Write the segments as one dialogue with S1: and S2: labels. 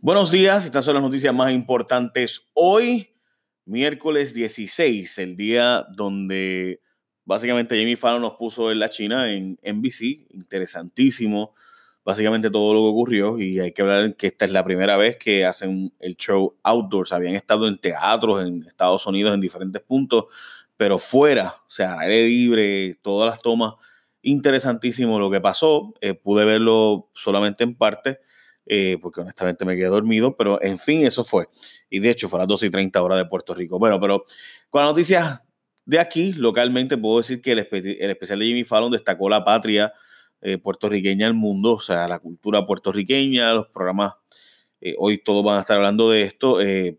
S1: Buenos días, estas son las noticias más importantes hoy, miércoles 16, el día donde básicamente Jamie Fallon nos puso en la China en NBC, interesantísimo, básicamente todo lo que ocurrió y hay que hablar que esta es la primera vez que hacen el show outdoors, habían estado en teatros en Estados Unidos en diferentes puntos, pero fuera, o sea, aire libre, todas las tomas, interesantísimo lo que pasó, eh, pude verlo solamente en parte eh, porque honestamente me quedé dormido, pero en fin, eso fue. Y de hecho fue a las 12 y 30 horas de Puerto Rico. Bueno, pero con las noticias de aquí, localmente, puedo decir que el, especial de Jimmy Fallon destacó la patria eh, puertorriqueña al mundo, o sea, la cultura puertorriqueña, los programas, eh, hoy todos van a estar hablando de esto,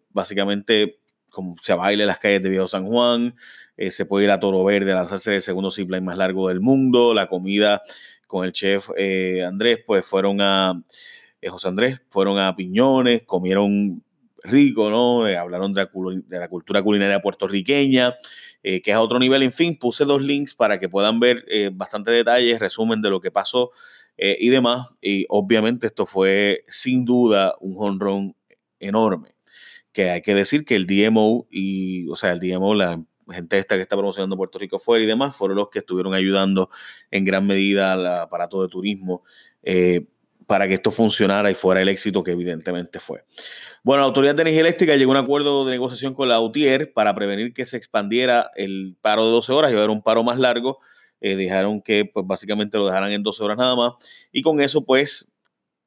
S1: básicamente como se baila en las calles de Viejo San Juan, se puede ir a Toro Verde a lanzarse el segundo zipline más largo del mundo, la comida con el chef Andrés, pues fueron a eh, José Andrés, fueron a Piñones, comieron rico, ¿no? Eh, hablaron de la, cultura culinaria puertorriqueña, eh, que es a otro nivel. En fin, puse dos links para que puedan ver bastante detalles, resumen de lo que pasó y demás. Y obviamente esto fue sin duda un honrón enorme. Que hay que decir que el DMO y, o sea, el DMO, la gente esta que está promocionando Puerto Rico fuera y demás, fueron los que estuvieron ayudando en gran medida al aparato de turismo para que esto funcionara y fuera el éxito que evidentemente fue. Bueno, la Autoridad de Energía Eléctrica llegó a un acuerdo de negociación con la UTIER para prevenir que se expandiera el paro de 12 horas y haber un paro más largo. Eh, dejaron que pues, básicamente lo dejaran en 12 horas nada más. Y con eso, pues,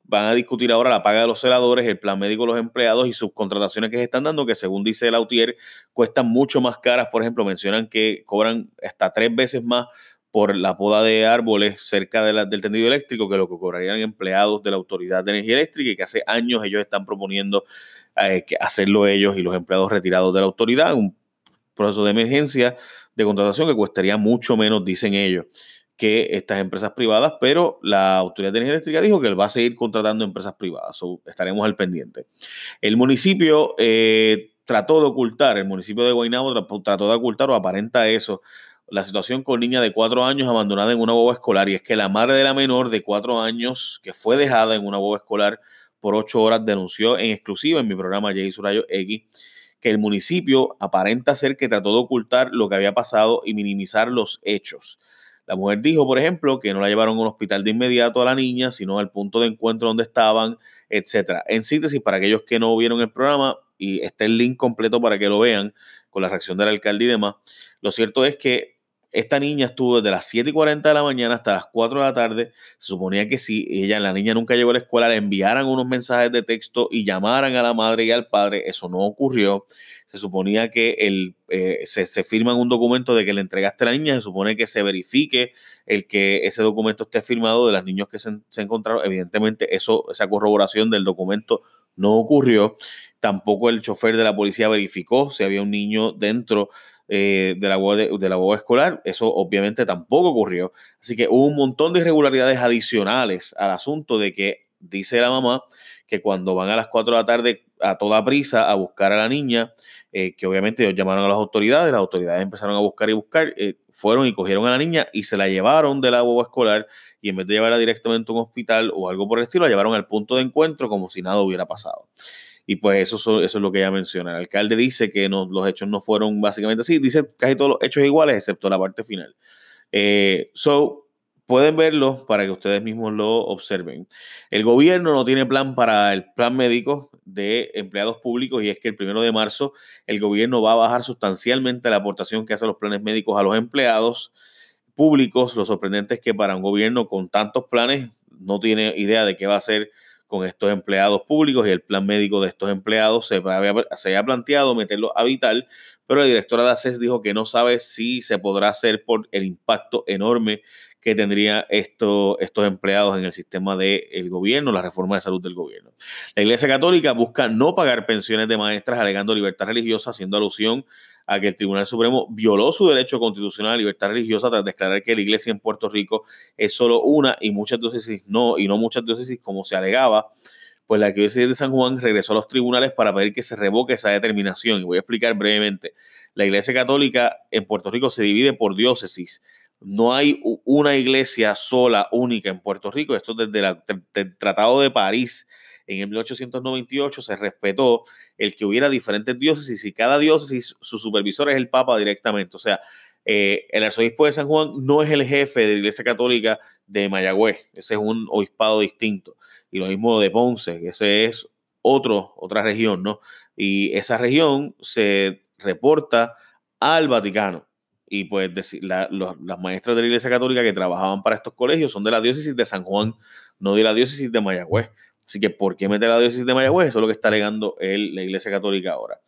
S1: van a discutir ahora la paga de los celadores, el plan médico de los empleados y sus contrataciones que se están dando, que según dice la UTIER, cuestan mucho más caras. Por ejemplo, mencionan que cobran hasta tres veces más por la poda de árboles cerca del tendido eléctrico que lo que cobrarían empleados de la Autoridad de Energía Eléctrica y que hace años ellos están proponiendo eh, hacerlo ellos y los empleados retirados de la autoridad, un proceso de emergencia de contratación que costaría mucho menos, dicen ellos, que estas empresas privadas, pero la Autoridad de Energía Eléctrica dijo que él va a seguir contratando empresas privadas, estaremos al pendiente. El municipio eh, trató de ocultar, el municipio de Guaynabo trató de ocultar o aparenta eso, la situación con niña de cuatro años abandonada en una boba escolar y es que la madre de la menor de cuatro años que fue dejada en una boba escolar por ocho horas denunció en exclusiva en mi programa Jay Surayo X que el municipio aparenta ser que trató de ocultar lo que había pasado y minimizar los hechos. La mujer dijo, por ejemplo, que no la llevaron a un hospital de inmediato a la niña, sino al punto de encuentro donde estaban, etc. En síntesis, para aquellos que no vieron el programa, y está el link completo para que lo vean, con la reacción del alcalde y demás, lo cierto es que esta niña estuvo desde las 7 y 40 de la mañana hasta las 4 de la tarde. Se suponía que si ella, la niña nunca llegó a la escuela, le enviaran unos mensajes de texto y llamaran a la madre y al padre. Eso no ocurrió. Se suponía que el, eh, se, se firma un documento de que le entregaste a la niña. Se supone que se verifique el que ese documento esté firmado de los niños que se, se encontraron. Evidentemente, eso, esa corroboración del documento no ocurrió. Tampoco el chofer de la policía verificó si había un niño dentro eh, de, la de, la escolar. Eso obviamente tampoco ocurrió. Así que hubo un montón de irregularidades adicionales al asunto de que dice la mamá que cuando van a las 4 de la tarde a toda prisa a buscar a la niña, eh, que obviamente ellos llamaron a las autoridades, las autoridades empezaron a buscar y buscar, eh, fueron y cogieron a la niña y se la llevaron de la boba escolar y en vez de llevarla directamente a un hospital o algo por el estilo, la llevaron al punto de encuentro como si nada hubiera pasado. Y pues eso, eso es lo que ella menciona. El alcalde dice que no, los hechos no fueron básicamente así. Dice casi todos los hechos iguales, excepto la parte final. Eh, so, pueden verlo para que ustedes mismos lo observen. El gobierno no tiene plan para el plan médico de empleados públicos y es que el primero de marzo el gobierno va a bajar sustancialmente la aportación que hacen los planes médicos a los empleados públicos. Lo sorprendente es que para un gobierno con tantos planes no tiene idea de qué va a hacer con estos empleados públicos y el plan médico de estos empleados se, había, planteado meterlo a vital, pero la directora de ACES dijo que no sabe si se podrá hacer por el impacto enorme que tendría esto, estos empleados en el sistema del gobierno, la reforma de salud del gobierno. La Iglesia Católica busca no pagar pensiones de maestras alegando libertad religiosa, haciendo alusión a que el Tribunal Supremo violó su derecho constitucional a libertad religiosa tras declarar que la iglesia en Puerto Rico es solo una y muchas diócesis no, y no muchas diócesis como se alegaba. Pues la diócesis de San Juan regresó a los tribunales para pedir que se revoque esa determinación. Y voy a explicar brevemente. La iglesia católica en Puerto Rico se divide por diócesis. No hay una iglesia sola, única en Puerto Rico. Esto desde el Tratado de París en el 1898 se respetó el que hubiera diferentes diócesis y cada diócesis, su supervisor es el Papa directamente. O sea, eh, el arzobispo de San Juan no es el jefe de la Iglesia Católica de Mayagüez, ese es un obispado distinto. Y lo mismo de Ponce, ese es otro, otra región, ¿no? Y esa región se reporta al Vaticano. Y pues las maestras de la Iglesia Católica que trabajaban para estos colegios son de la diócesis de San Juan, no de la diócesis de Mayagüez. Así que, ¿por qué meter la diócesis de Mayagüez? Eso es lo que está alegando la Iglesia Católica ahora.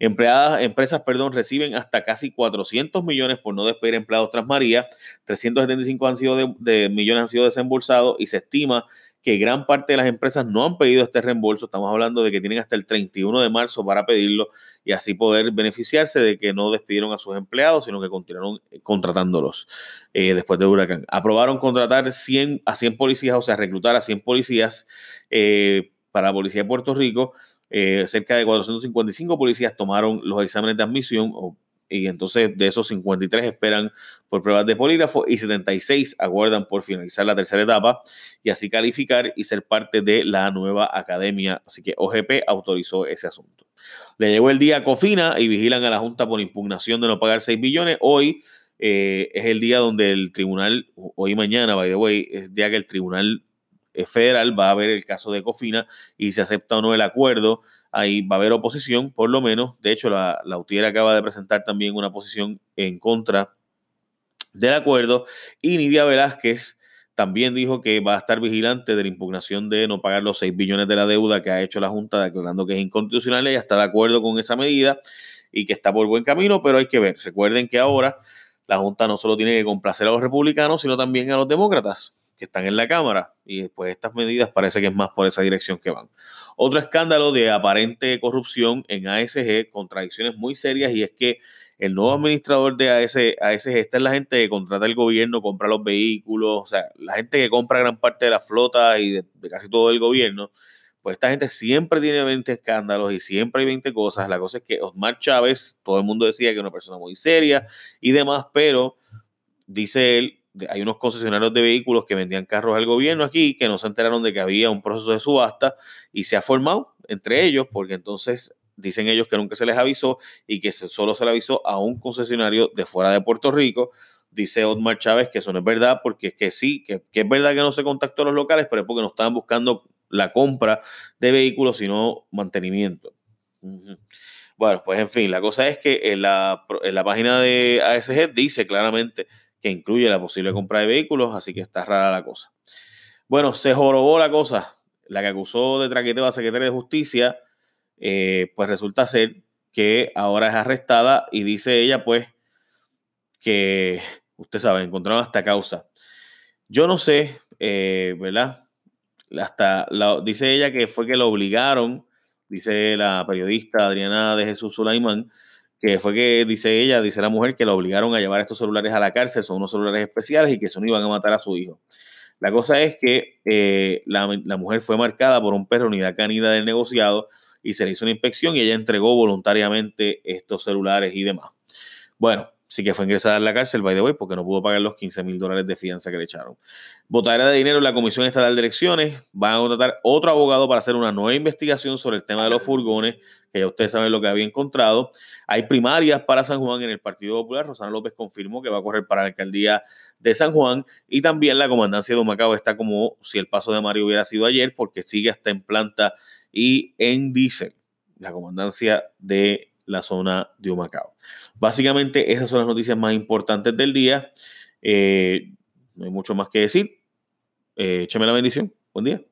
S1: Empleadas, empresas perdón, reciben hasta casi 400 millones por no despedir empleados tras María. 375 han sido de, millones han sido desembolsados y se estima que gran parte de las empresas no han pedido este reembolso. Estamos hablando de que tienen hasta el 31 de marzo para pedirlo y así poder beneficiarse de que no despidieron a sus empleados, sino que continuaron eh, contratándolos eh, después de huracán. Aprobaron contratar 100, a 100 policías, o sea, reclutar a 100 policías eh, para la Policía de Puerto Rico. cerca de 455 policías tomaron los exámenes de admisión o y entonces de esos 53 esperan por pruebas de polígrafo y 76 aguardan por finalizar la tercera etapa y así calificar y ser parte de la nueva academia. Así que OGP autorizó ese asunto. Le llegó el día a Cofina y vigilan a la Junta por impugnación de no pagar 6 billones. Hoy eh, es el día donde el tribunal, hoy mañana, by the way, es día que el tribunal federal va a ver el caso de Cofina y si acepta o no el acuerdo ahí va a haber oposición, por lo menos. De hecho, la, la UTIER acaba de presentar también una posición en contra del acuerdo. Y Nidia Velázquez también dijo que va a estar vigilante de la impugnación de no pagar los 6 billones de la deuda que ha hecho la Junta, declarando que es inconstitucional. Ella está de acuerdo con esa medida y que está por buen camino, pero hay que ver. Recuerden que ahora la Junta no solo tiene que complacer a los republicanos, sino también a los demócratas que están en la Cámara y pues estas medidas parece que es más por esa dirección que van. Otro escándalo de aparente corrupción en ASG, contradicciones muy serias y es que el nuevo administrador de ASG, esta es la gente que contrata el gobierno, compra los vehículos, o sea, la gente que compra gran parte de la flota y de, casi todo el gobierno, pues esta gente siempre tiene 20 escándalos y siempre hay 20 cosas. La cosa es que Osmar Chávez, todo el mundo decía que es una persona muy seria y demás, pero dice él, hay unos concesionarios de vehículos que vendían carros al gobierno aquí que no se enteraron de que había un proceso de subasta y se ha formado entre ellos porque entonces dicen ellos que nunca se les avisó y que solo se le avisó a un concesionario de fuera de Puerto Rico. Dice Otmar Chávez que eso no es verdad porque es que sí, que, es verdad que no se contactó a los locales, pero es porque no estaban buscando la compra de vehículos, sino mantenimiento. Bueno, pues en fin, la cosa es que en la, en la página de ASG dice claramente que incluye la posible compra de vehículos, así que está rara la cosa. Bueno, se jorobó la cosa. La que acusó de traqueteo a la Secretaría de Justicia, eh, pues resulta ser que ahora es arrestada y dice ella, pues, que, usted sabe, encontraron hasta causa. Yo no sé, eh, ¿verdad? Hasta dice ella que fue que lo obligaron, dice la periodista Adriana de Jesús Sulaimán, que fue que dice ella, dice la mujer, que la obligaron a llevar estos celulares a la cárcel, son unos celulares especiales y que eso no iban a matar a su hijo. La cosa es que eh, la, mujer fue marcada por un perro unidad canida del negociado y se le hizo una inspección y ella entregó voluntariamente estos celulares y demás. Bueno, sí que fue ingresada a la cárcel, by the way, porque no pudo pagar los 15 mil dólares de fianza que le echaron. Botadera de dinero en la Comisión Estatal de Elecciones. Van a contratar otro abogado para hacer una nueva investigación sobre el tema de los furgones, que ya ustedes saben lo que había encontrado. Hay primarias para San Juan en el Partido Popular. Rosana López confirmó que va a correr para la alcaldía de San Juan. Y también la comandancia de Humacao está como si el paso de Mario hubiera sido ayer, porque sigue hasta en planta y en diésel. La comandancia de la zona de Humacao. Básicamente, esas son las noticias más importantes del día. Eh, no hay mucho más que decir. Eh, échame la bendición. Buen día.